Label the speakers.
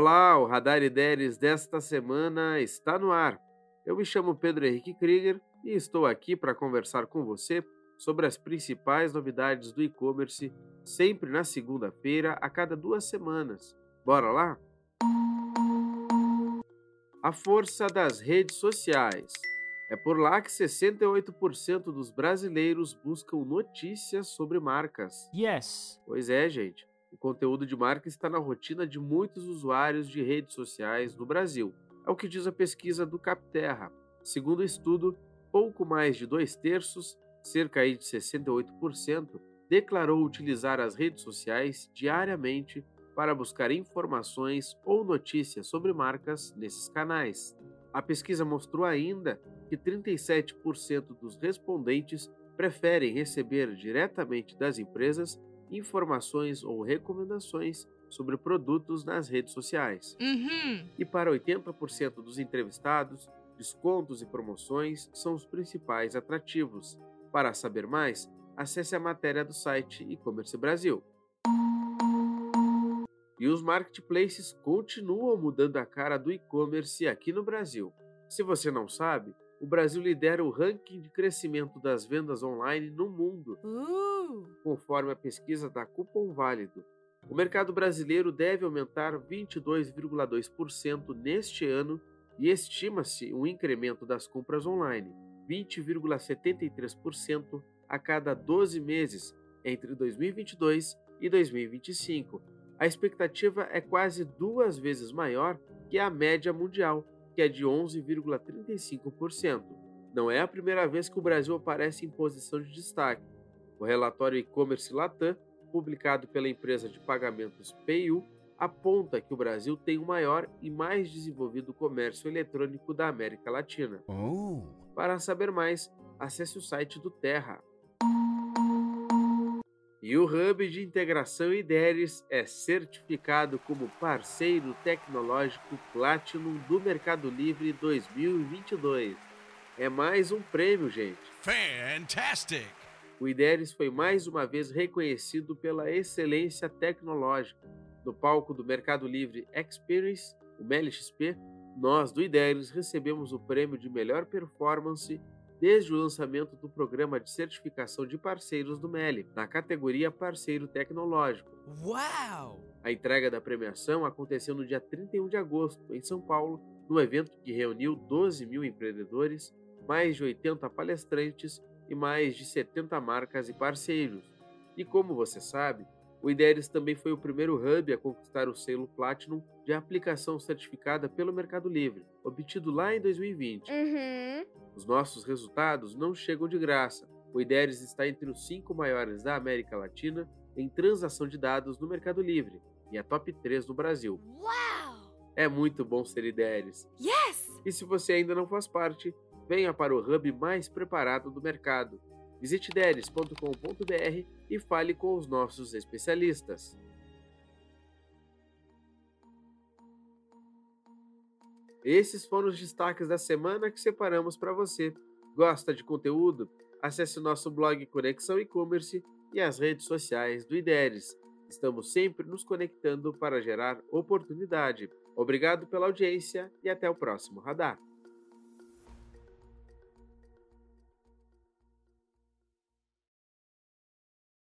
Speaker 1: Olá, o Radar Ideias desta semana está no ar. Eu me chamo Pedro Henrique Krieger e estou aqui para conversar com você sobre as principais novidades do e-commerce, sempre na segunda-feira, a cada duas semanas. Bora lá? A força das redes sociais. É por lá que 68% dos brasileiros buscam notícias sobre marcas.
Speaker 2: Yes.
Speaker 1: Pois é, gente. O conteúdo de marca está na rotina de muitos usuários de redes sociais no Brasil. É o que diz a pesquisa do Capterra. Segundo o estudo, pouco mais de dois terços, cerca de 68%, declarou utilizar as redes sociais diariamente para buscar informações ou notícias sobre marcas nesses canais. A pesquisa mostrou ainda que 37% dos respondentes preferem receber diretamente das empresas informações ou recomendações sobre produtos nas redes sociais.
Speaker 3: Uhum.
Speaker 1: E para 80% dos entrevistados, descontos e promoções são os principais atrativos. Para saber mais, acesse a matéria do site e-commerce Brasil. E os marketplaces continuam mudando a cara do e-commerce aqui no Brasil. Se você não sabe, o Brasil lidera o ranking de crescimento das vendas online no mundo,
Speaker 3: Uh.
Speaker 1: conforme a pesquisa da Cupom Válido. O mercado brasileiro deve aumentar 22,2% neste ano e estima-se um incremento das compras online, 20,73% a cada 12 meses entre 2022 e 2025. A expectativa é quase duas vezes maior que a média mundial, que é de 11,35%. Não é a primeira vez que o Brasil aparece em posição de destaque. O relatório e-commerce Latam, publicado pela empresa de pagamentos PayU, aponta que o Brasil tem o maior e mais desenvolvido comércio eletrônico da América Latina.
Speaker 2: Oh.
Speaker 1: Para saber mais, acesse o site do Terra. E o Hub de Integração IDERES é certificado como parceiro tecnológico Platinum do Mercado Livre 2022. É mais um prêmio, gente.
Speaker 4: Fantastic!
Speaker 1: O IDERES foi mais uma vez reconhecido pela excelência tecnológica. No palco do Mercado Livre Experience, o MLXP, nós do IDERES recebemos o prêmio de melhor performance desde o lançamento do programa de certificação de parceiros do MELI, na categoria Parceiro Tecnológico.
Speaker 4: Wow!
Speaker 1: A entrega da premiação aconteceu no dia 31 de agosto, em São Paulo, num evento que reuniu 12 mil empreendedores, mais de 80 palestrantes e mais de 70 marcas e parceiros. E como você sabe, o IDERES também foi o primeiro hub a conquistar o selo Platinum de aplicação certificada pelo Mercado Livre, obtido lá em 2020.
Speaker 3: Uhum.
Speaker 1: Os nossos resultados não chegam de graça. O IDERES está entre os cinco maiores da América Latina em transação de dados no Mercado Livre e é top 3 no Brasil.
Speaker 3: Wow!
Speaker 1: É muito bom ser IDERES.
Speaker 3: Yes!
Speaker 1: E se você ainda não faz parte, venha para o hub mais preparado do mercado. Visite deres.com.br e fale com os nossos especialistas. Esses foram os destaques da semana que separamos para você. Gosta de conteúdo? Acesse o nosso blog Conexão E-Commerce e as redes sociais do IDERES. Estamos sempre nos conectando para gerar oportunidade. Obrigado pela audiência e até o próximo radar.